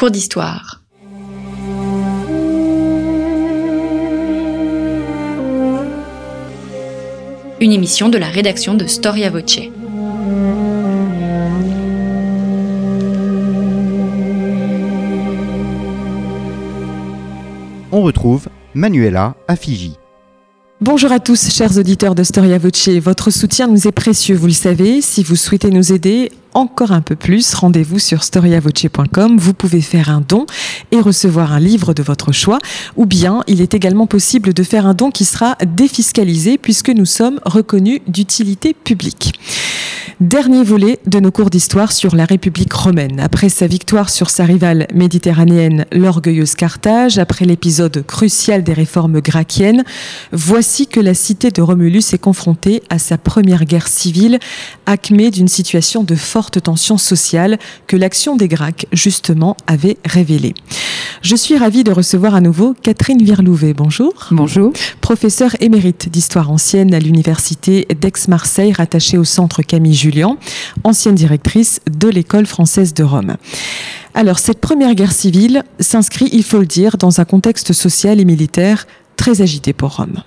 Cours d'histoire. Une émission de la rédaction de Storia Voce. On retrouve Manuela à Fiji. Bonjour à tous, chers auditeurs de Storia Voce. Votre soutien nous est précieux, vous le savez. Si vous souhaitez nous aider encore un peu plus, rendez-vous sur storiavoce.com. Vous pouvez faire un don et recevoir un livre de votre choix. Ou bien, il est également possible de faire un don qui sera défiscalisé puisque nous sommes reconnus d'utilité publique. Dernier volet de nos cours d'histoire sur la République romaine. Après sa victoire sur sa rivale méditerranéenne, l'orgueilleuse Carthage, après l'épisode crucial des réformes gracchiennes, voici que la cité de Romulus est confrontée à sa première guerre civile, acmée d'une situation de forte tension sociale que l'action des Gracques, justement, avait révélée. Je suis ravie de recevoir à nouveau Catherine Virlouvet. Bonjour. Bonjour. Professeure émérite d'histoire ancienne à l'université d'Aix-Marseille, rattachée au centre Camille Julien, ancienne directrice de l'école française de Rome. Alors, cette première guerre civile s'inscrit, il faut le dire, dans un contexte social et militaire très agité pour Rome.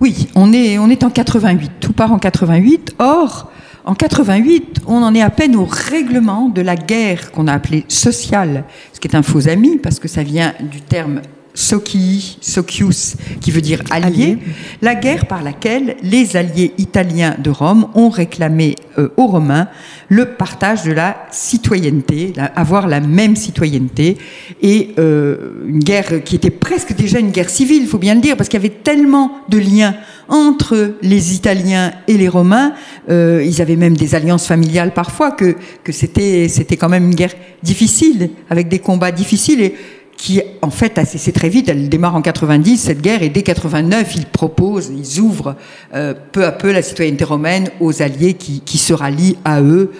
Oui, on est, on est en 88, tout part en 88. Or, en 88, on en est à peine au règlement de la guerre qu'on a appelée sociale, ce qui est un faux ami parce que ça vient du terme Socii, Socius, qui veut dire allié, la guerre par laquelle les alliés italiens de Rome ont réclamé euh, aux Romains le partage de la citoyenneté, la- avoir la même citoyenneté, et euh, une guerre qui était presque déjà une guerre civile, il faut bien le dire, parce qu'il y avait tellement de liens entre les Italiens et les Romains, euh, ils avaient même des alliances familiales parfois, que, que c'était c'était quand même une guerre difficile, avec des combats difficiles, et qui en fait a cessé très vite. Elle démarre en 90 cette guerre et dès 89 ils proposent, ils ouvrent euh, peu à peu la citoyenneté romaine aux alliés qui, se rallient à eux.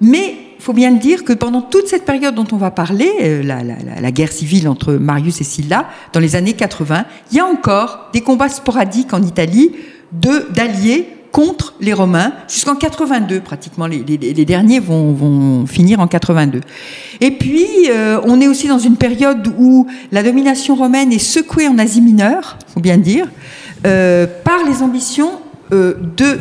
Mais il faut bien le dire que pendant toute cette période dont on va parler, euh, la, la- guerre civile entre Marius et Sylla, dans les années 80, il y a encore des combats sporadiques en Italie de d'alliés contre les Romains jusqu'en 82 pratiquement. Les, les- derniers vont, vont finir en 82 et puis euh, on est aussi dans une période où la domination romaine est secouée en Asie mineure faut bien dire euh, par les ambitions euh,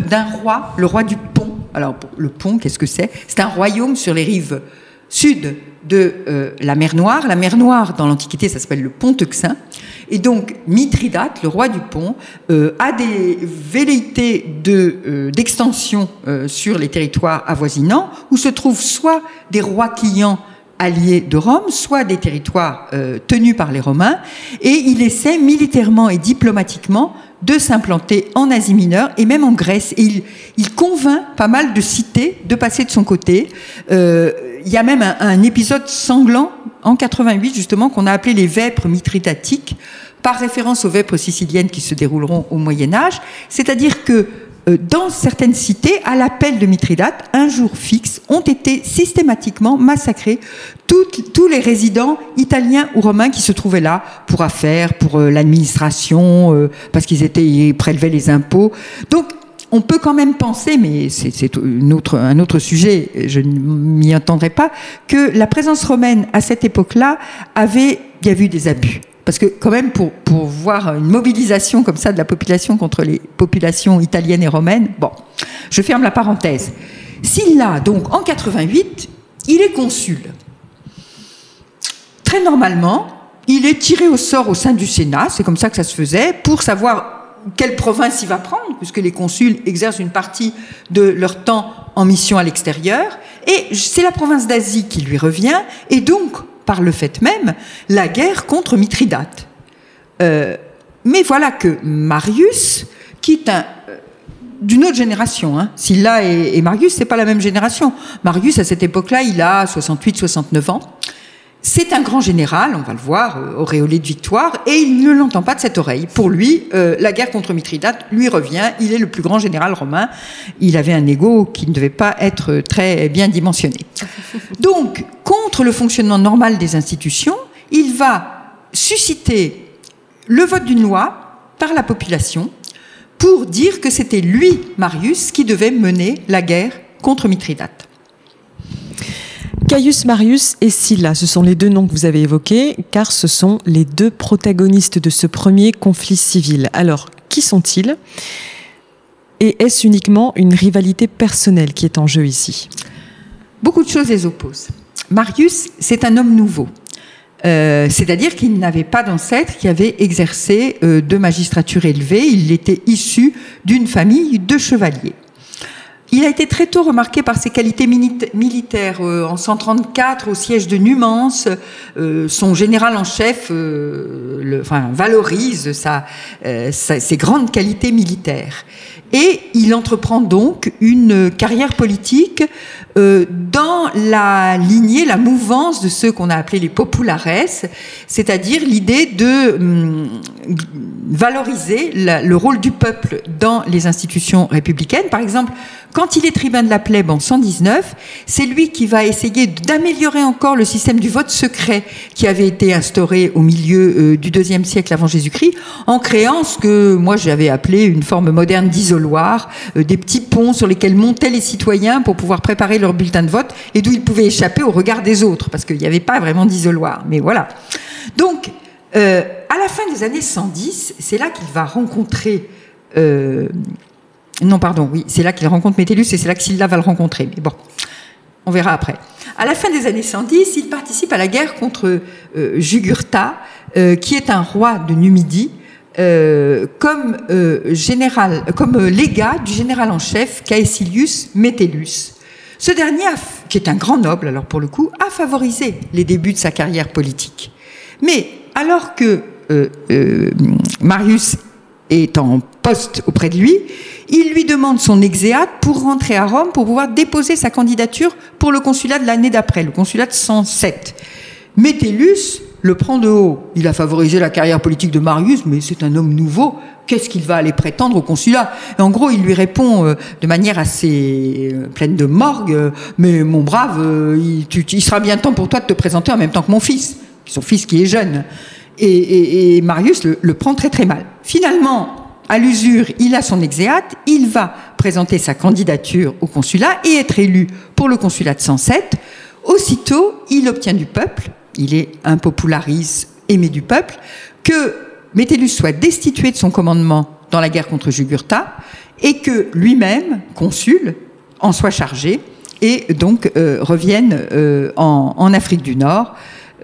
d'un roi le roi du Pont. Alors le Pont qu'est-ce que c'est? C'est un royaume sur les rives sud de euh, la mer Noire. La mer Noire, dans l'Antiquité, ça s'appelle le Pont Euxin. Et donc, Mithridate, le roi du pont, euh, a des velléités euh, d'extension sur les territoires avoisinants, où se trouvent soit des rois clients alliés de Rome, soit des territoires tenus par les Romains, et il essaie militairement et diplomatiquement de s'implanter en Asie mineure et même en Grèce. Et il, convainc pas mal de cités de passer de son côté. Il y a même un, épisode sanglant en 88 justement qu'on a appelé les vêpres mithridatiques par référence aux vêpres siciliennes qui se dérouleront au Moyen Âge. C'est-à-dire que euh, dans certaines cités, à l'appel de Mithridate, un jour fixe, ont été systématiquement massacrés tous les résidents italiens ou romains qui se trouvaient là pour affaires, pour euh, l'administration, euh, parce qu'ils étaient ils prélevaient les impôts. Donc on peut quand même penser, mais c'est un autre sujet, je ne m'y attendrai pas, que la présence romaine à cette époque-là avait, il y a eu des abus. Parce que quand même, pour, voir une mobilisation comme ça de la population contre les populations italiennes et romaines, bon, je ferme la parenthèse. Sylla, donc en 88, il est consul. Très normalement, il est tiré au sort au sein du Sénat, c'est comme ça que ça se faisait, pour savoir quelle province il va prendre, puisque les consuls exercent une partie de leur temps en mission à l'extérieur, et c'est la province d'Asie qui lui revient, et donc, par le fait même, la guerre contre Mithridate. Euh, mais voilà que Marius, qui est euh, d'une autre génération, hein. Sylla et, et Marius, c'est pas la même génération. Marius, à cette époque-là, il a 68-69 ans. C'est un grand général, on va le voir, euh, auréolé de victoire, et il ne l'entend pas de cette oreille. Pour lui, euh, la guerre contre Mithridate lui revient. Il est le plus grand général romain. Il avait un ego qui ne devait pas être très bien dimensionné. Donc, contre le fonctionnement normal des institutions, il va susciter le vote d'une loi par la population pour dire que c'était lui, Marius, qui devait mener la guerre contre Mithridate. Caius Marius et Scylla, ce sont les deux noms que vous avez évoqués, car ce sont les deux protagonistes de ce premier conflit civil. Alors, qui sont-ils? Et est-ce uniquement une rivalité personnelle qui est en jeu ici? Beaucoup de choses les opposent. Marius, c'est un homme nouveau. Euh, c'est-à-dire qu'il n'avait pas d'ancêtre qui avait exercé euh, de magistrature élevée. Il était issu d'une famille de chevaliers. Il a été très tôt remarqué par ses qualités militaires. Euh, en 134, au siège de Numance, euh, son général en chef euh, valorise sa, ses grandes qualités militaires. Et il entreprend donc une carrière politique dans la lignée, la mouvance de ceux qu'on a appelés les populares, c'est-à-dire l'idée de hum, valoriser le rôle du peuple dans les institutions républicaines. Par exemple, quand il est tribun de la plèbe en 119, c'est lui qui va essayer d'améliorer encore le système du vote secret qui avait été instauré au milieu euh, du deuxième siècle avant Jésus-Christ, en créant ce que moi j'avais appelé une forme moderne d'isoloir, euh, des petits ponts sur lesquels montaient les citoyens pour pouvoir préparer leur bulletin de vote et d'où ils pouvaient échapper au regard des autres, parce qu'il n'y avait pas vraiment d'isoloir. Mais voilà. Donc, euh, à la fin des années 110, c'est là qu'il va rencontrer. Non, pardon, oui, c'est là qu'il rencontre Métellus et c'est là que Sylla va le rencontrer. Mais bon, on verra après. À la fin des années 110, il participe à la guerre contre euh, Jugurtha, qui est un roi de Numidie, comme général, comme légat du général en chef Caecilius Metellus. Ce dernier, qui est un grand noble, alors pour le coup, a favorisé les débuts de sa carrière politique. Mais alors que euh, euh, Marius est en poste auprès de lui, il lui demande son exéate pour rentrer à Rome pour pouvoir déposer sa candidature pour le consulat de l'année d'après, le consulat de 107. Métellus le prend de haut. Il a favorisé la carrière politique de Marius, mais c'est un homme nouveau. Qu'est-ce qu'il va aller prétendre au consulat? En gros, il lui répond euh, de manière assez pleine de morgue, mais mon brave, il sera bien temps pour toi de te présenter en même temps que mon fils son fils qui est jeune. Et, Marius le, prend très très mal. Finalement, à l'usure, il a son exéate, il va présenter sa candidature au consulat et être élu pour le consulat de 107. Aussitôt, il obtient du peuple, il est impopularise, aimé du peuple, que Métellus soit destitué de son commandement dans la guerre contre Jugurtha et que lui-même, consul, en soit chargé et donc euh, revienne euh, en Afrique du Nord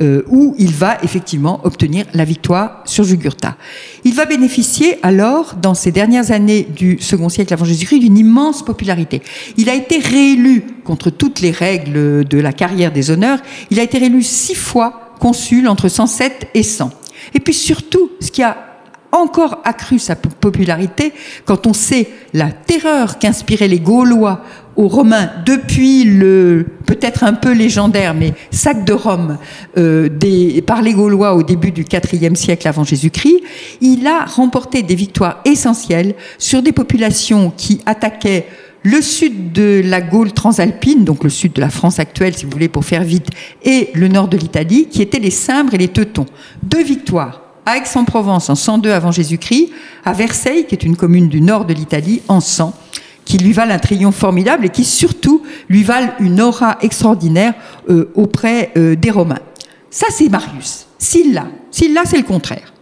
euh, où il va effectivement obtenir la victoire sur Jugurtha. Il va bénéficier alors, dans ces dernières années du second siècle avant Jésus-Christ, d'une immense popularité. Il a été réélu contre toutes les règles de la carrière des honneurs. Il a été réélu six fois consul entre 107 et 100. Et puis surtout, ce qui a encore accru sa popularité quand on sait la terreur qu'inspiraient les Gaulois aux Romains depuis le peut-être un peu légendaire, mais sac de Rome euh, des, par les Gaulois au début du IVe siècle avant Jésus-Christ, il a remporté des victoires essentielles sur des populations qui attaquaient le sud de la Gaule transalpine, donc le sud de la France actuelle, si vous voulez, pour faire vite, et le nord de l'Italie, qui étaient les Cimbres et les Teutons. Deux victoires à Aix-en-Provence en 102 avant Jésus-Christ, à Versailles, qui est une commune du nord de l'Italie, en 100 qui lui valent un triomphe formidable et qui surtout lui valent une aura extraordinaire euh, auprès euh, des Romains. Ça, c'est Marius. Sylla, Sylla, c'est le contraire.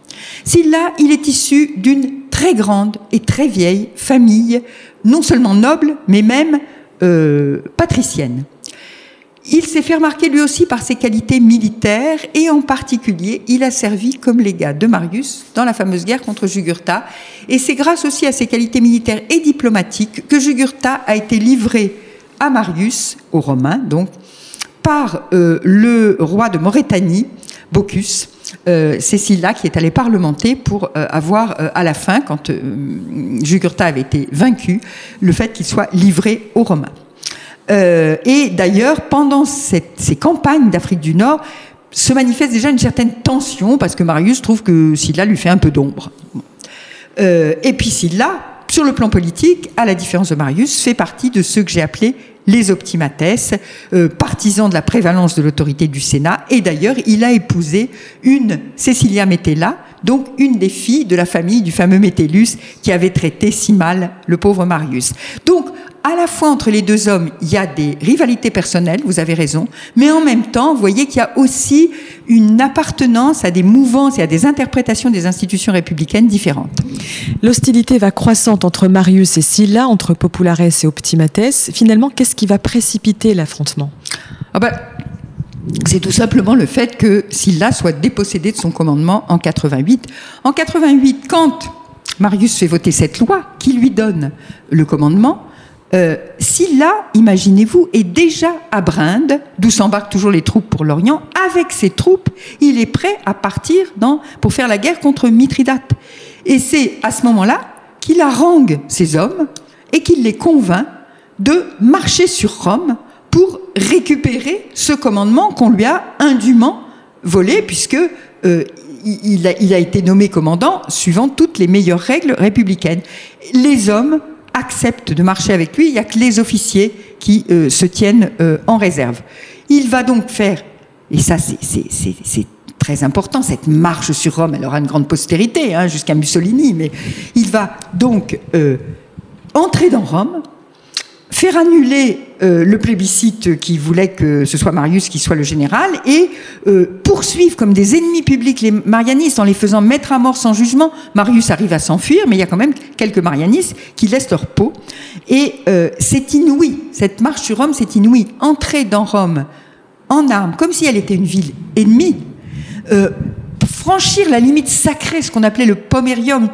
Sylla, il est issu d'une très grande et très vieille famille, non seulement noble, mais même euh, patricienne. Il s'est fait remarquer lui aussi par ses qualités militaires et en particulier, il a servi comme légat de Marius dans la fameuse guerre contre Jugurtha. Et c'est grâce aussi à ses qualités militaires et diplomatiques que Jugurtha a été livré à Marius, aux Romains donc, par euh, le roi de Maurétanie, Bocchus. Euh, c'est là qui est allé parlementer pour euh, avoir euh, à la fin, quand Jugurtha avait été vaincu, le fait qu'il soit livré aux Romains. Euh, et d'ailleurs, pendant ces campagnes d'Afrique du Nord, se manifeste déjà une certaine tension parce que Marius trouve que Sylla lui fait un peu d'ombre. Euh, et puis Sylla, sur le plan politique, à la différence de Marius, fait partie de ceux que j'ai appelés les optimates, euh, partisans de la prévalence de l'autorité du Sénat. Et d'ailleurs, il a épousé une Cecilia Metella, donc une des filles de la famille du fameux Métellus qui avait traité si mal le pauvre Marius. Donc, à la fois entre les deux hommes, il y a des rivalités personnelles, vous avez raison, mais en même temps, vous voyez qu'il y a aussi une appartenance à des mouvances et à des interprétations des institutions républicaines différentes. L'hostilité va croissante entre Marius et Sylla, entre Populares et Optimates. Finalement, qu'est-ce qui va précipiter l'affrontement? Ah ben, c'est tout simplement le fait que Sylla soit dépossédé de son commandement en 88. En 88, quand Marius fait voter cette loi qui lui donne le commandement, euh, Sylla, imaginez-vous, est déjà à Brinde, d'où s'embarquent toujours les troupes pour l'Orient. Avec ses troupes, il est prêt à partir pour faire la guerre contre Mithridate. Et c'est à ce moment-là qu'il harangue ses hommes et qu'il les convainc de marcher sur Rome pour récupérer ce commandement qu'on lui a indûment volé, puisque euh, il, a, été nommé commandant suivant toutes les meilleures règles républicaines. Les hommes accepte de marcher avec lui, il n'y a que les officiers qui euh, se tiennent euh, en réserve. Il va donc faire, et ça c'est très important, cette marche sur Rome, elle aura une grande postérité, hein, jusqu'à Mussolini, mais il va donc entrer dans Rome, faire annuler euh, le plébiscite qui voulait que ce soit Marius qui soit le général et euh, poursuivre comme des ennemis publics les marianistes en les faisant mettre à mort sans jugement. Marius arrive à s'enfuir, mais il y a quand même quelques marianistes qui laissent leur peau. Et euh, c'est inouï, cette marche sur Rome, c'est inouï. Entrer dans Rome en armes, comme si elle était une ville ennemie, franchir la limite sacrée, ce qu'on appelait le pomerium,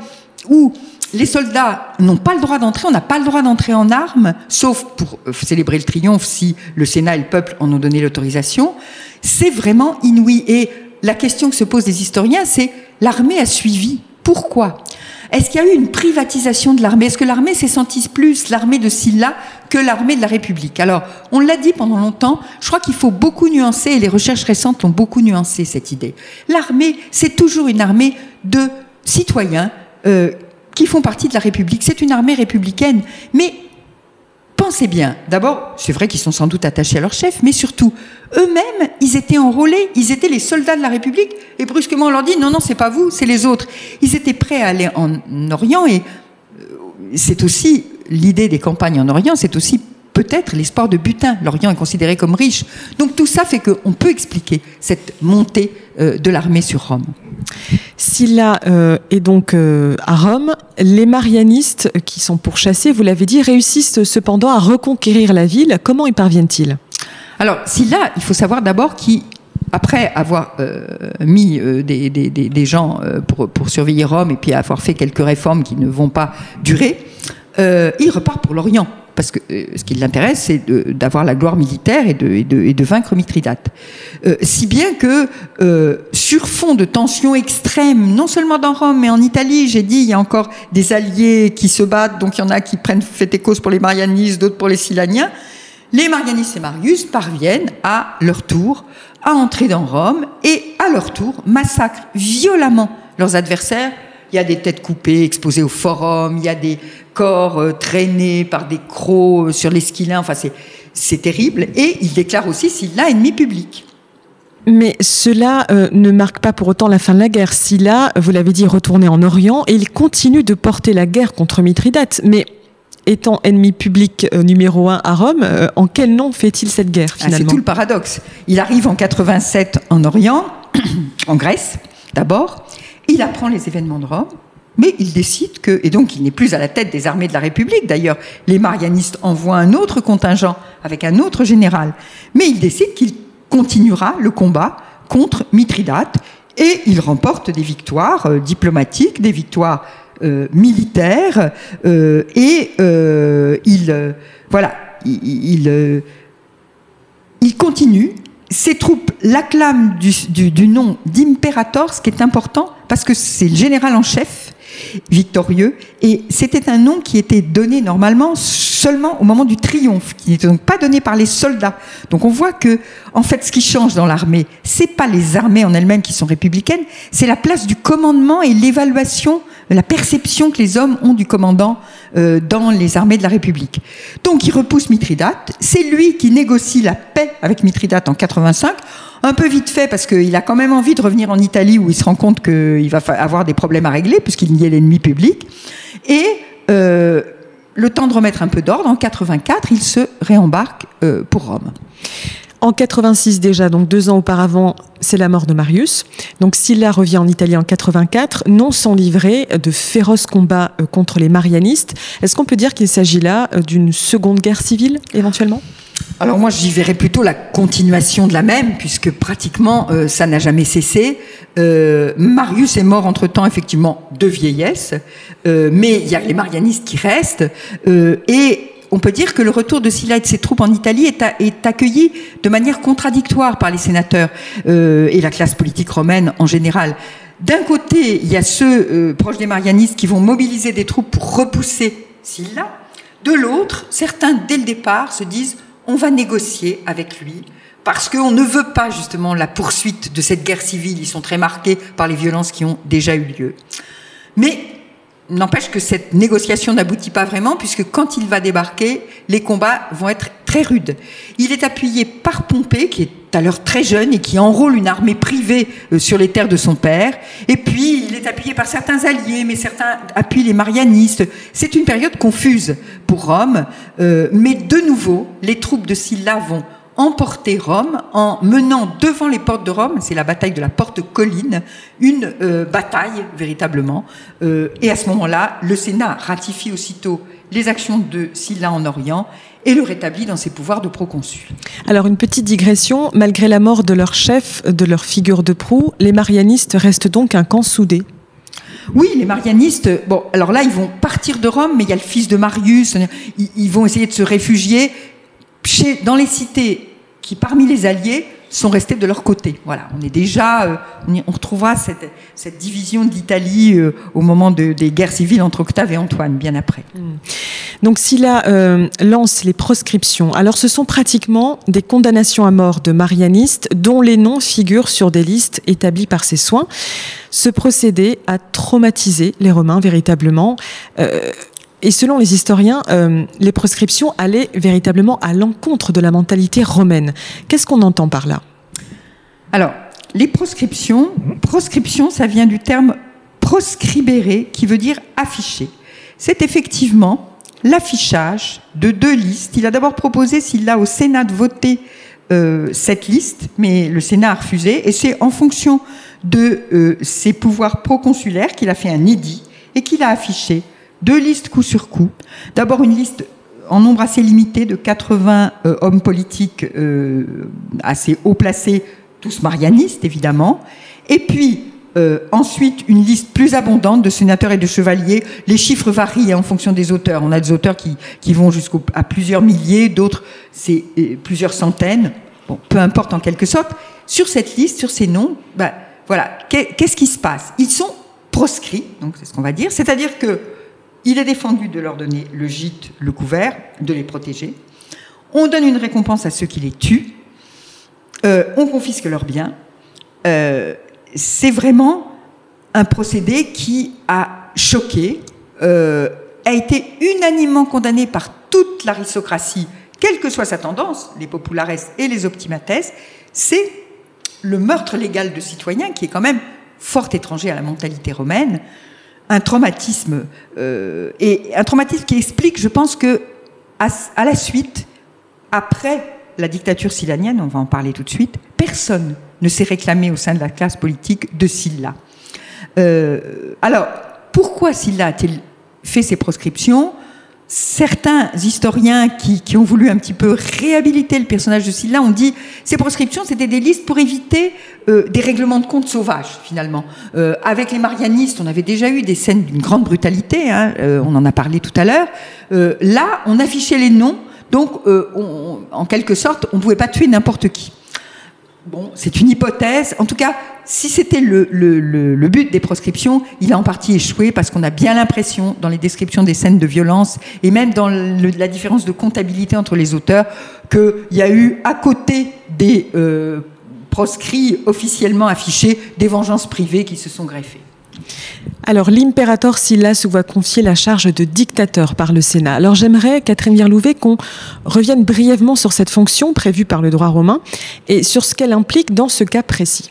où les soldats n'ont pas le droit d'entrer, on n'a pas le droit d'entrer en armes, sauf pour euh, célébrer le triomphe si le Sénat et le peuple en ont donné l'autorisation. C'est vraiment inouï. Et la question que se posent les historiens, c'est l'armée a suivi. Pourquoi? Est-ce qu'il y a eu une privatisation de l'armée? Est-ce que l'armée s'est sentie plus l'armée de Sylla que l'armée de la République? Alors, on l'a dit pendant longtemps, je crois qu'il faut beaucoup nuancer, et les recherches récentes ont beaucoup nuancé cette idée. L'armée, c'est toujours une armée de citoyens euh, qui font partie de la République. C'est une armée républicaine. Mais pensez bien, d'abord, c'est vrai qu'ils sont sans doute attachés à leur chef, mais surtout, eux-mêmes, ils étaient enrôlés, ils étaient les soldats de la République, et brusquement on leur dit non, non, c'est pas vous, c'est les autres. Ils étaient prêts à aller en Orient, et euh, c'est aussi l'idée des campagnes en Orient, c'est aussi peut-être l'espoir de butin. L'Orient est considéré comme riche. Donc tout ça fait qu'on peut expliquer cette montée euh, de l'armée sur Rome. Sylla euh, est donc euh, à Rome. Les marianistes qui sont pourchassés, vous l'avez dit, réussissent cependant à reconquérir la ville. Comment y parviennent-ils? Alors Sylla, il faut savoir d'abord qu'après avoir mis des, gens pour, pour, surveiller Rome et puis avoir fait quelques réformes qui ne vont pas durer, il repart pour l'Orient parce que euh, ce qui l'intéresse, c'est d'avoir la gloire militaire et de, vaincre Mithridate. Euh, si bien que, euh, sur fond de tensions extrêmes, non seulement dans Rome, mais en Italie, j'ai dit, il y a encore des alliés qui se battent, donc il y en a qui prennent fait et cause pour les marianistes, d'autres pour les silaniens. Les marianistes et Marius parviennent à leur tour à entrer dans Rome et à leur tour massacrent violemment leurs adversaires il y a des têtes coupées exposées au forum, il y a des corps euh, traînés par des crocs euh, sur l'esquilin, enfin c'est terrible. Et il déclare aussi s'il a ennemi public. Mais cela euh, ne marque pas pour autant la fin de la guerre. Silla, vous l'avez dit, retourné en Orient et il continue de porter la guerre contre Mithridate. Mais étant ennemi public numéro un à Rome, en quel nom fait-il cette guerre ah, finalement C'est tout le paradoxe. Il arrive en 87 en Orient, en Grèce d'abord, il apprend les événements de Rome, mais il décide que, et donc il n'est plus à la tête des armées de la République, d'ailleurs, les marianistes envoient un autre contingent avec un autre général, mais il décide qu'il continuera le combat contre Mithridate et il remporte des victoires euh, diplomatiques, des victoires euh, militaires, euh, et il, voilà, il, il continue. Ces troupes l'acclament du, du, nom d'impérator, ce qui est important parce que c'est le général en chef victorieux et c'était un nom qui était donné normalement seulement au moment du triomphe, qui n'était donc pas donné par les soldats. Donc on voit que en fait ce qui change dans l'armée, c'est pas les armées en elles-mêmes qui sont républicaines, c'est la place du commandement et l'évaluation la perception que les hommes ont du commandant euh, dans les armées de la République. Donc il repousse Mithridate, c'est lui qui négocie la paix avec Mithridate en 85 un peu vite fait parce qu'il a quand même envie de revenir en Italie où il se rend compte qu'il va avoir des problèmes à régler puisqu'il y est l'ennemi public. Et euh, le temps de remettre un peu d'ordre, en 84, il se réembarque euh, pour Rome. En 86 déjà, donc deux ans auparavant, c'est la mort de Marius. Donc Silla revient en Italie en 84, non sans livrer de féroces combats euh, contre les marianistes. Est-ce qu'on peut dire qu'il s'agit là d'une seconde guerre civile éventuellement? Alors moi, j'y verrais plutôt la continuation de la même, puisque pratiquement euh, ça n'a jamais cessé. Euh, Marius est mort entre-temps, effectivement, de vieillesse, euh, mais il y a les marianistes qui restent, et on peut dire que le retour de Sylla et de ses troupes en Italie est, accueilli de manière contradictoire par les sénateurs et la classe politique romaine en général. D'un côté, il y a ceux proches des marianistes qui vont mobiliser des troupes pour repousser Sylla. De l'autre, certains, dès le départ, se disent on va négocier avec lui parce qu'on ne veut pas justement la poursuite de cette guerre civile. Ils sont très marqués par les violences qui ont déjà eu lieu. Mais n'empêche que cette négociation n'aboutit pas vraiment, puisque quand il va débarquer, les combats vont être très rudes. Il est appuyé par Pompée, qui est l'heure très jeune et qui enrôle une armée privée euh, sur les terres de son père. Et puis, il est appuyé par certains alliés, mais certains appuient les marianistes. C'est une période confuse pour Rome, euh, mais de nouveau, les troupes de Sylla vont emporter Rome en menant devant les portes de Rome, c'est la bataille de la porte colline, une euh, bataille véritablement. Et à ce moment-là, le Sénat ratifie aussitôt les actions de Sylla en Orient et le rétablit dans ses pouvoirs de proconsul. Alors une petite digression, malgré la mort de leur chef, de leur figure de proue, les marianistes restent donc un camp soudé. Oui, les marianistes, bon, alors là, ils vont partir de Rome, mais il y a le fils de Marius, ils, vont essayer de se réfugier chez, dans les cités qui, parmi les alliés, sont restés de leur côté. Voilà, on est déjà, euh, on retrouvera cette, cette division de l'Italie euh, au moment de, des guerres civiles entre Octave et Antoine, bien après. Hmm. Donc, Sylla euh, lance les proscriptions. Alors, ce sont pratiquement des condamnations à mort de marianistes dont les noms figurent sur des listes établies par ses soins. Ce procédé a traumatisé les Romains véritablement. Et selon les historiens, euh, les proscriptions allaient véritablement à l'encontre de la mentalité romaine. Qu'est-ce qu'on entend par là? Alors, les proscriptions, proscription, ça vient du terme proscribere, qui veut dire afficher. C'est effectivement l'affichage de deux listes. Il a d'abord proposé, s'il a au Sénat de voter euh, cette liste, mais le Sénat a refusé, et c'est en fonction de euh, ses pouvoirs proconsulaires qu'il a fait un édit et qu'il a affiché deux listes coup sur coup. D'abord une liste en nombre assez limité de 80 euh, hommes politiques euh, assez haut placés, tous marianistes évidemment, et puis euh, ensuite une liste plus abondante de sénateurs et de chevaliers. Les chiffres varient en fonction des auteurs. On a des auteurs qui, qui vont jusqu'à plusieurs milliers, d'autres c'est plusieurs centaines. Bon, peu importe en quelque sorte. Sur cette liste, sur ces noms, ben, voilà, qu'est-ce qui se passe? Ils sont proscrits, donc c'est ce qu'on va dire, c'est-à-dire que il est défendu de leur donner le gîte, le couvert, de les protéger. On donne une récompense à ceux qui les tuent. Euh, on confisque leurs biens. Euh, c'est vraiment un procédé qui a choqué, euh, a été unanimement condamné par toute l'aristocratie, quelle que soit sa tendance, les populares et les optimates. C'est le meurtre légal de citoyens qui est quand même fort étranger à la mentalité romaine un traumatisme euh, et un traumatisme qui explique, je pense que à, la suite, après la dictature silanienne, on va en parler tout de suite, personne ne s'est réclamé au sein de la classe politique de Sylla. Euh, alors, pourquoi Sylla a-t-il fait ces proscriptions? Certains historiens qui, ont voulu un petit peu réhabiliter le personnage de Sylla ont dit ces proscriptions c'était des listes pour éviter euh, des règlements de compte sauvages finalement. Euh, avec les marianistes, on avait déjà eu des scènes d'une grande brutalité, hein, euh, on en a parlé tout à l'heure. là, on affichait les noms, donc en quelque sorte, on ne pouvait pas tuer n'importe qui. Bon, c'est une hypothèse. En tout cas, si c'était le, but des proscriptions, il a en partie échoué parce qu'on a bien l'impression, dans les descriptions des scènes de violence et même dans la différence de comptabilité entre les auteurs, qu'il y a eu à côté des euh, proscrits officiellement affichés des vengeances privées qui se sont greffées. Alors, l'impérator Sylla se voit confier la charge de dictateur par le Sénat. Alors, j'aimerais, Catherine Virlouvet, qu'on revienne brièvement sur cette fonction prévue par le droit romain et sur ce qu'elle implique dans ce cas précis.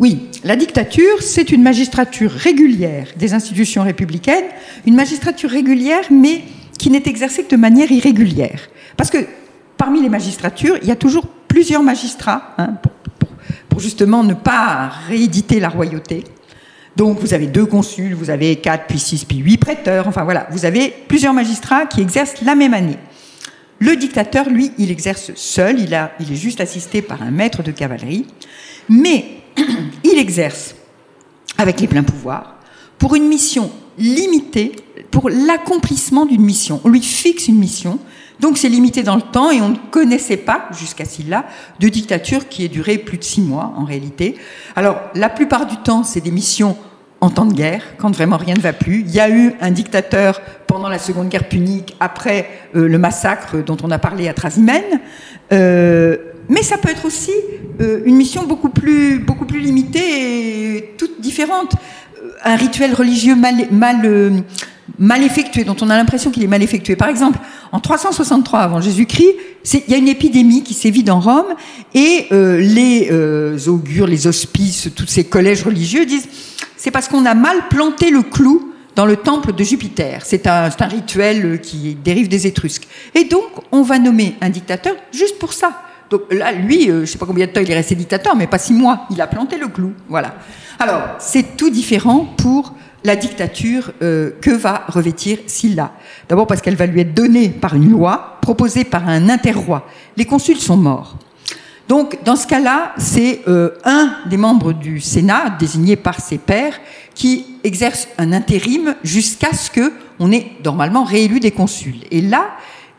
Oui, la dictature, c'est une magistrature régulière des institutions républicaines, une magistrature régulière, mais qui n'est exercée que de manière irrégulière. Parce que parmi les magistratures, il y a toujours plusieurs magistrats, hein, pour, pour, justement ne pas rééditer la royauté. Donc vous avez deux consuls, vous avez quatre, puis six, puis huit prêteurs, enfin voilà, vous avez plusieurs magistrats qui exercent la même année. Le dictateur, lui, il exerce seul, il, est juste assisté par un maître de cavalerie, mais il exerce avec les pleins pouvoirs pour une mission limitée, pour l'accomplissement d'une mission. On lui fixe une mission, donc c'est limité dans le temps et on ne connaissait pas, jusqu'à là de dictature qui ait duré plus de six mois en réalité. Alors la plupart du temps, c'est des missions en temps de guerre, quand vraiment rien ne va plus. Il y a eu un dictateur pendant la Seconde Guerre punique, après euh, le massacre dont on a parlé à Trasimène. Euh, mais ça peut être aussi euh, une mission beaucoup plus, beaucoup plus limitée et toute différente. Un rituel religieux mal, mal, mal effectué, dont on a l'impression qu'il est mal effectué. Par exemple, en 363 avant Jésus-Christ, il y a une épidémie qui sévit dans Rome et les augures, les hospices, tous ces collèges religieux disent c'est parce qu'on a mal planté le clou dans le temple de Jupiter. C'est un, rituel qui dérive des Étrusques. Et donc, on va nommer un dictateur juste pour ça. Donc là, lui, euh, je ne sais pas combien de temps il est resté dictateur, mais pas six mois. Il a planté le clou. Voilà. Alors, c'est tout différent pour la dictature euh, que va revêtir Sylla. D'abord parce qu'elle va lui être donnée par une loi proposée par un interroi. Les consuls sont morts. Donc, dans ce cas-là, c'est euh, un des membres du Sénat, désigné par ses pairs, qui exerce un intérim jusqu'à ce qu'on ait normalement réélu des consuls. Et là,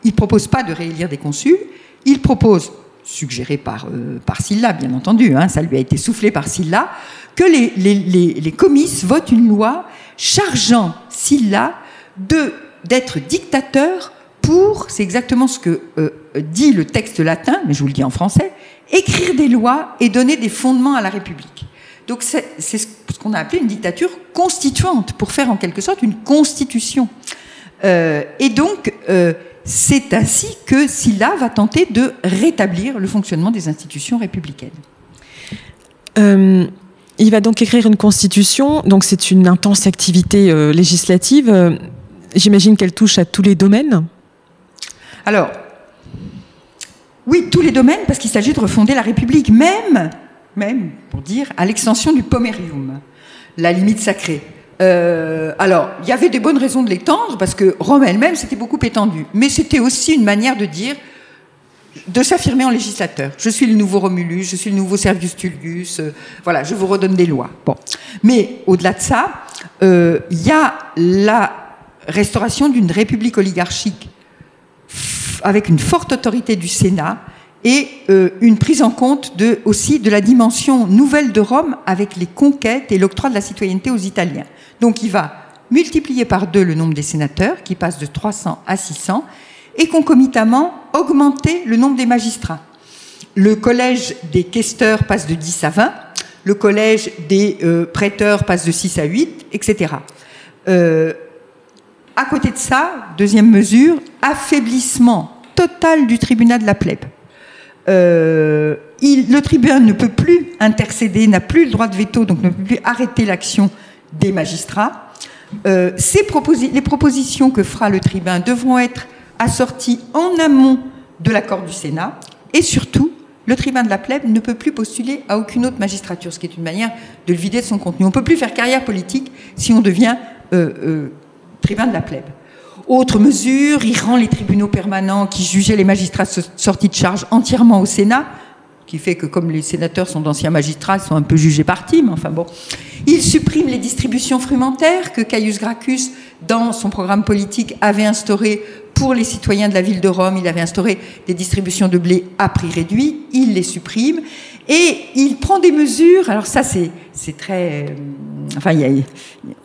il ne propose pas de réélire des consuls, il propose, suggéré par, euh, par Sylla, bien entendu, hein, ça lui a été soufflé par Sylla, que les, les, comices votent une loi chargeant Sylla d'être dictateur pour, c'est exactement ce que euh, dit le texte latin, mais je vous le dis en français, écrire des lois et donner des fondements à la République. Donc c'est ce qu'on a appelé une dictature constituante, pour faire en quelque sorte une constitution. Euh, et donc, euh, c'est ainsi que Sylla va tenter de rétablir le fonctionnement des institutions républicaines. Euh, il va donc écrire une constitution, donc c'est une intense activité législative. J'imagine qu'elle touche à tous les domaines. Alors, oui, tous les domaines, parce qu'il s'agit de refonder la République, même, même, pour dire, à l'extension du pomerium, la limite sacrée. Euh, alors, il y avait des bonnes raisons de l'étendre, parce que Rome elle-même s'était beaucoup étendue. Mais c'était aussi une manière de dire, de s'affirmer en législateur. Je suis le nouveau Romulus, je suis le nouveau Servius Tullius, euh, voilà, je vous redonne des lois. Bon. Mais au-delà de ça, euh, il y a la restauration d'une république oligarchique avec une forte autorité du Sénat et euh, une prise en compte aussi de la dimension nouvelle de Rome avec les conquêtes et l'octroi de la citoyenneté aux Italiens. Donc il va multiplier par deux le nombre des sénateurs, qui passe de 300 à 600, et concomitamment augmenter le nombre des magistrats. Le collège des questeurs passe de 10 à 20, le collège des euh, prêteurs passe de 6 à 8, etc. à côté de ça, deuxième mesure, affaiblissement total du tribunal de la plèbe. Euh, le tribunal ne peut plus intercéder, n'a plus le droit de veto, donc ne peut plus arrêter l'action des magistrats. Euh, les propositions que fera le tribunal devront être assorties en amont de l'accord du Sénat. Et surtout, le tribunal de la plèbe ne peut plus postuler à aucune autre magistrature, ce qui est une manière de le vider de son contenu. On ne peut plus faire carrière politique si on devient euh, tribunal de la plèbe. Autre mesure, il rend les tribunaux permanents qui jugeaient les magistrats sortis de charge entièrement au Sénat, qui fait que comme les sénateurs sont d'anciens magistrats, ils sont un peu jugés par team, enfin bon. Il supprime les distributions frumentaires que Caius Gracchus, dans son programme politique, avait instauré pour les citoyens de la ville de Rome. Il avait instauré des distributions de blé à prix réduit, il les supprime. Et il prend des mesures, alors ça c'est très... Euh, enfin, il y a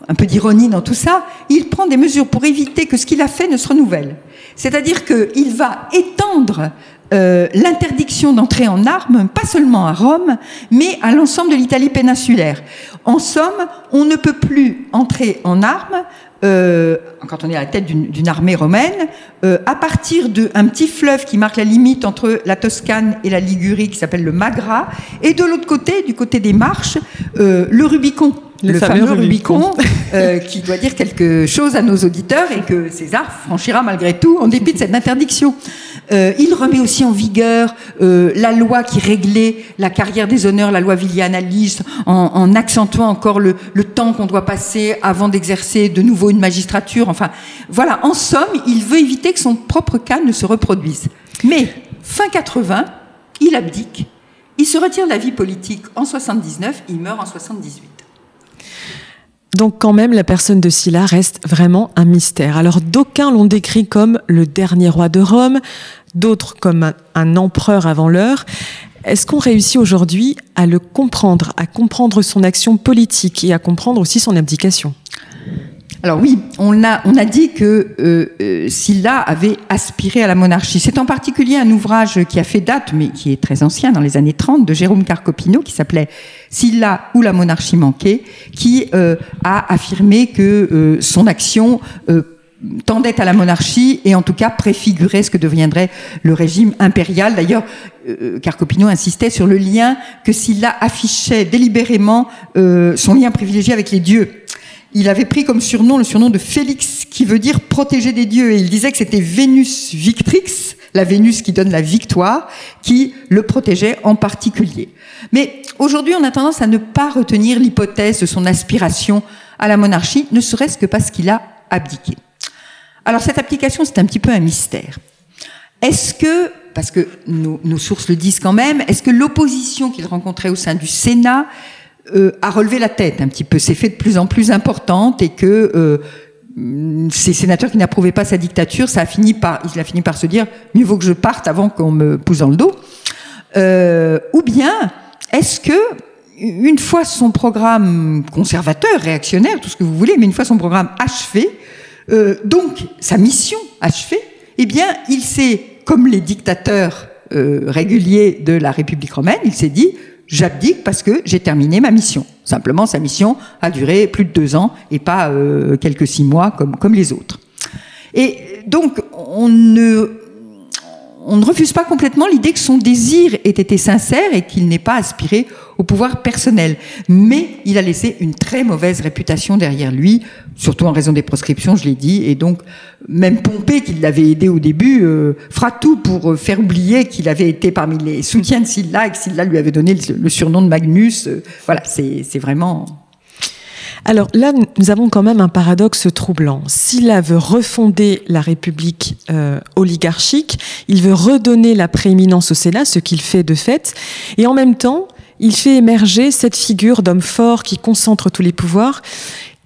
un peu d'ironie dans tout ça. Il prend des mesures pour éviter que ce qu'il a fait ne se renouvelle. C'est-à-dire qu'il va étendre euh, l'interdiction d'entrer en armes, pas seulement à Rome, mais à l'ensemble de l'Italie péninsulaire. En somme, on ne peut plus entrer en armes euh, quand on est à la tête d'une armée romaine, euh, à partir d'un petit fleuve qui marque la limite entre la Toscane et la Ligurie, qui s'appelle le Magra, et de l'autre côté, du côté des Marches, euh, le Rubicon. Le, fameux, Rubicon, qui doit dire quelque chose à nos auditeurs et que César franchira malgré tout en dépit de cette interdiction. Euh, il remet aussi en vigueur euh, la loi qui réglait la carrière des honneurs, la loi Villianaliste, en, en accentuant encore le, le temps qu'on doit passer avant d'exercer de nouveau une magistrature. Enfin, voilà. En somme, il veut éviter que son propre cas ne se reproduise. Mais fin 80, il abdique. Il se retire de la vie politique en 79, il meurt en 78. Donc quand même, la personne de Sylla reste vraiment un mystère. Alors d'aucuns l'ont décrit comme le dernier roi de Rome, d'autres comme un, empereur avant l'heure. Est-ce qu'on réussit aujourd'hui à le comprendre, à comprendre son action politique et à comprendre aussi son abdication? Alors oui, on a, dit que euh, euh, Sylla avait aspiré à la monarchie. C'est en particulier un ouvrage qui a fait date, mais qui est très ancien, dans les années 30, de Jérôme Carcopino, qui s'appelait Sylla ou la monarchie manquée, qui euh, a affirmé que son action tendait à la monarchie et en tout cas préfigurait ce que deviendrait le régime impérial. D'ailleurs, Carcopino insistait sur le lien que Sylla affichait délibérément son lien privilégié avec les dieux il avait pris comme surnom le surnom de Félix, qui veut dire protéger des dieux. Et il disait que c'était Vénus Victrix, la Vénus qui donne la victoire, qui le protégeait en particulier. Mais aujourd'hui, on a tendance à ne pas retenir l'hypothèse de son aspiration à la monarchie, ne serait-ce que parce qu'il a abdiqué. Alors cette application, c'est un petit peu un mystère. Est-ce que, parce que nos, nos sources le disent quand même, est-ce que l'opposition qu'il rencontrait au sein du Sénat euh, a relevé la tête un petit peu, s'est fait de plus en plus importante et que euh, ces sénateurs qui n'approuvaient pas sa dictature, ça a fini par, il a fini par se dire mieux vaut que je parte avant qu'on me pousse dans le dos. Euh, ou bien est-ce que une fois son programme conservateur, réactionnaire, tout ce que vous voulez, mais une fois son programme achevé, euh, donc sa mission achevée, eh bien, il s'est, comme les dictateurs euh, réguliers de la République romaine, il s'est dit j'abdique parce que j'ai terminé ma mission. Simplement, sa mission a duré plus de deux ans et pas euh, quelques six mois comme, comme les autres. Et donc, on ne on ne refuse pas complètement l'idée que son désir ait été sincère et qu'il n'ait pas aspiré au pouvoir personnel. Mais il a laissé une très mauvaise réputation derrière lui, surtout en raison des proscriptions, je l'ai dit, et donc même Pompée, qui l'avait aidé au début, euh, fera tout pour euh, faire oublier qu'il avait été parmi les soutiens de Sylla et que Sylla lui avait donné le, surnom de Magnus. Euh, voilà, c'est vraiment alors là, nous avons quand même un paradoxe troublant. S'il veut refonder la République euh, oligarchique, il veut redonner la prééminence au Sénat, ce qu'il fait de fait, et en même temps, il fait émerger cette figure d'homme fort qui concentre tous les pouvoirs.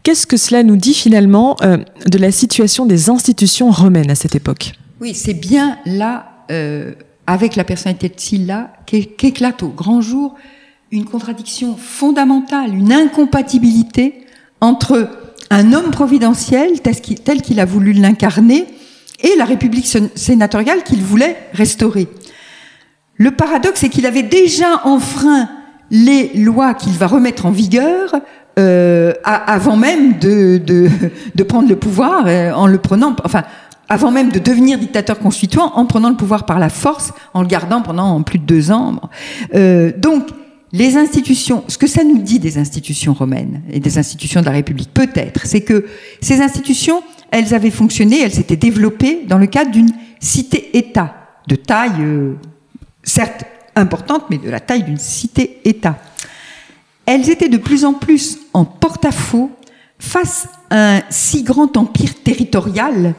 Qu'est-ce que cela nous dit finalement euh, de la situation des institutions romaines à cette époque? Oui, c'est bien là, euh, avec la personnalité de Sylla, qu'éclate au grand jour une contradiction fondamentale, une incompatibilité entre un homme providentiel tel qu'il a voulu l'incarner et la République sénatoriale qu'il voulait restaurer. Le paradoxe est qu'il avait déjà enfreint les lois qu'il va remettre en vigueur euh, avant même de, de, prendre le pouvoir, euh, en le prenant, enfin, avant même de devenir dictateur constituant, en prenant le pouvoir par la force, en le gardant pendant plus de deux ans. Euh, donc, les institutions, ce que ça nous dit des institutions romaines et des institutions de la République, peut-être, c'est que ces institutions, elles avaient fonctionné, elles s'étaient développées dans le cadre d'une cité-État, de taille, euh, certes importante, mais de la taille d'une cité-État. Elles étaient de plus en plus en porte-à-faux face à un si grand empire territorial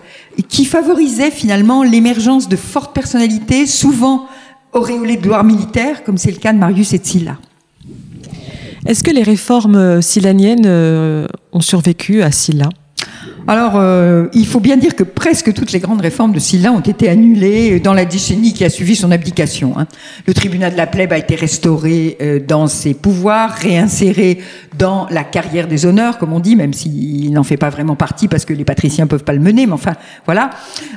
qui favorisait finalement l'émergence de fortes personnalités, souvent auréolé de gloire militaire, comme c'est le cas de Marius et de Sylla. Est-ce que les réformes sillaniennes euh, ont survécu à Sylla Alors, euh, il faut bien dire que presque toutes les grandes réformes de Sylla ont été annulées dans la décennie qui a suivi son abdication. Hein. Le tribunal de la plèbe a été restauré euh, dans ses pouvoirs, réinséré dans la carrière des honneurs, comme on dit, même s'il n'en fait pas vraiment partie parce que les patriciens peuvent pas le mener, mais enfin, voilà.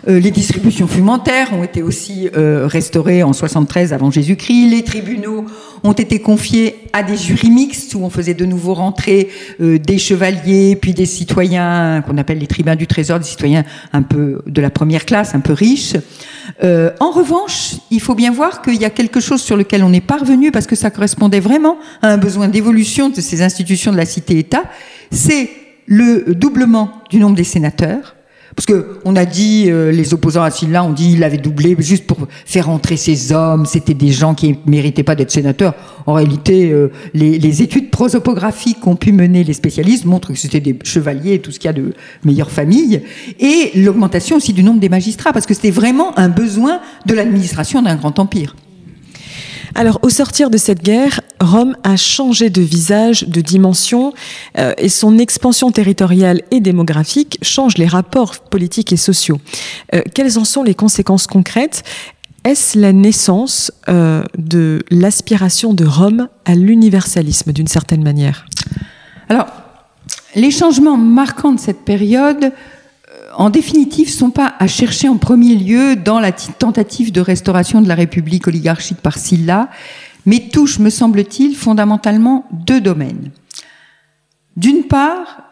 Euh, les distributions fumentaires ont été aussi restaurées en 73 avant Jésus-Christ. Les tribunaux ont été confiés à des jurys mixtes où on faisait de nouveau rentrer des chevaliers, puis des citoyens qu'on appelle les tribuns du trésor, des citoyens un peu de la première classe, un peu riches. Euh, en revanche, il faut bien voir qu'il y a quelque chose sur lequel on est parvenu parce que ça correspondait vraiment à un besoin d'évolution de ces institutions de la cité-État, c'est le doublement du nombre des sénateurs parce que on a dit, euh, les opposants à Sylla ont dit il avait doublé juste pour faire entrer ces hommes, c'était des gens qui méritaient pas d'être sénateurs. En réalité, euh, les, études prosopographiques qu'ont pu mener les spécialistes montrent que c'était des chevaliers, tout ce qu'il y a de meilleure famille, et l'augmentation aussi du nombre des magistrats, parce que c'était vraiment un besoin de l'administration d'un grand empire. Alors, au sortir de cette guerre, Rome a changé de visage, de dimension, euh, et son expansion territoriale et démographique change les rapports politiques et sociaux. Euh, quelles en sont les conséquences concrètes? Est-ce la naissance euh, de l'aspiration de Rome à l'universalisme, d'une certaine manière? Alors, les changements marquants de cette période en définitive, sont pas à chercher en premier lieu dans la tentative de restauration de la République oligarchique par Sylla, mais touchent, me semble-t-il, fondamentalement deux domaines. D'une part,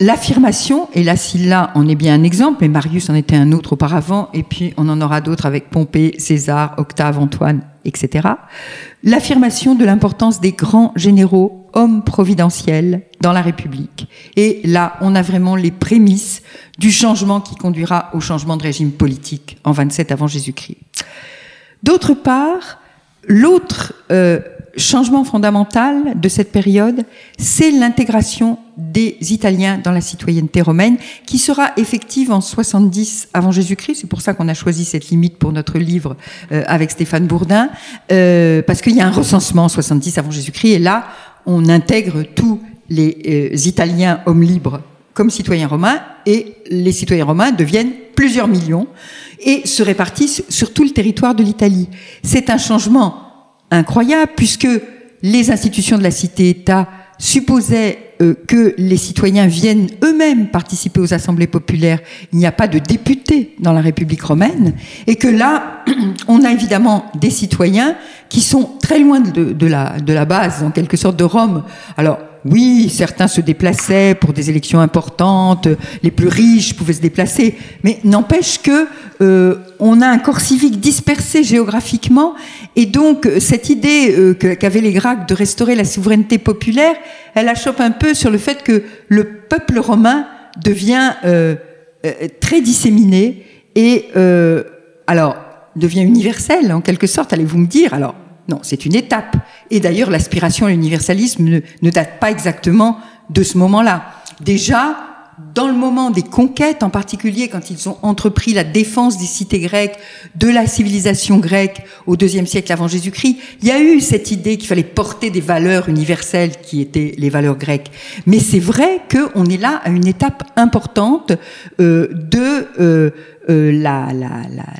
L'affirmation, et là Sylla en est bien un exemple, mais Marius en était un autre auparavant, et puis on en aura d'autres avec Pompée, César, Octave, Antoine, etc. L'affirmation de l'importance des grands généraux, hommes providentiels dans la République. Et là, on a vraiment les prémices du changement qui conduira au changement de régime politique en 27 avant Jésus-Christ. D'autre part, l'autre euh, changement fondamental de cette période, c'est l'intégration des Italiens dans la citoyenneté romaine, qui sera effective en 70 avant Jésus-Christ. C'est pour ça qu'on a choisi cette limite pour notre livre euh, avec Stéphane Bourdin, euh, parce qu'il y a un recensement en 70 avant Jésus-Christ, et là, on intègre tous les euh, Italiens hommes libres comme citoyens romains, et les citoyens romains deviennent plusieurs millions et se répartissent sur tout le territoire de l'Italie. C'est un changement incroyable puisque les institutions de la cité-État supposaient euh, que les citoyens viennent eux-mêmes participer aux assemblées populaires. Il n'y a pas de députés dans la République romaine et que là, on a évidemment des citoyens qui sont très loin de, la, de la base, en quelque sorte, de Rome. Alors, oui, certains se déplaçaient pour des élections importantes, les plus riches pouvaient se déplacer, mais n'empêche que euh, on a un corps civique dispersé géographiquement, et donc cette idée euh, qu'avaient les Grecs de restaurer la souveraineté populaire, elle achoppe un peu sur le fait que le peuple romain devient euh, très disséminé et alors devient universel en quelque sorte. Allez-vous me dire alors non, c'est une étape. Et d'ailleurs, l'aspiration à l'universalisme ne, date pas exactement de ce moment-là. Déjà, dans le moment des conquêtes, en particulier quand ils ont entrepris la défense des cités grecques, de la civilisation grecque au deuxième siècle avant Jésus-Christ, il y a eu cette idée qu'il fallait porter des valeurs universelles qui étaient les valeurs grecques. Mais c'est vrai qu'on est là à une étape importante euh, de euh, euh, la,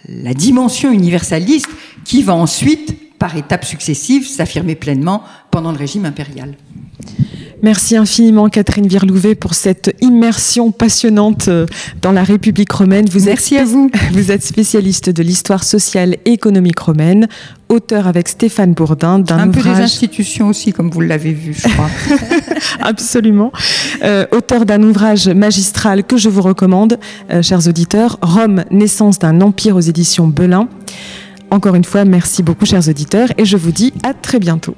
la dimension universaliste qui va ensuite par étapes successives, s'affirmer pleinement pendant le régime impérial. Merci infiniment Catherine Virlouvet pour cette immersion passionnante euh, dans la République romaine. Vous Merci à vous. Vous êtes spécialiste de l'histoire sociale et économique romaine, auteur avec Stéphane Bourdin d'un Un peu des institutions aussi, comme vous l'avez vu, je crois. Absolument. Euh, auteur d'un ouvrage magistral que je vous recommande, euh, chers auditeurs, Rome, naissance d'un empire aux éditions Belin. Encore une fois, merci beaucoup chers auditeurs et je vous dis à très bientôt.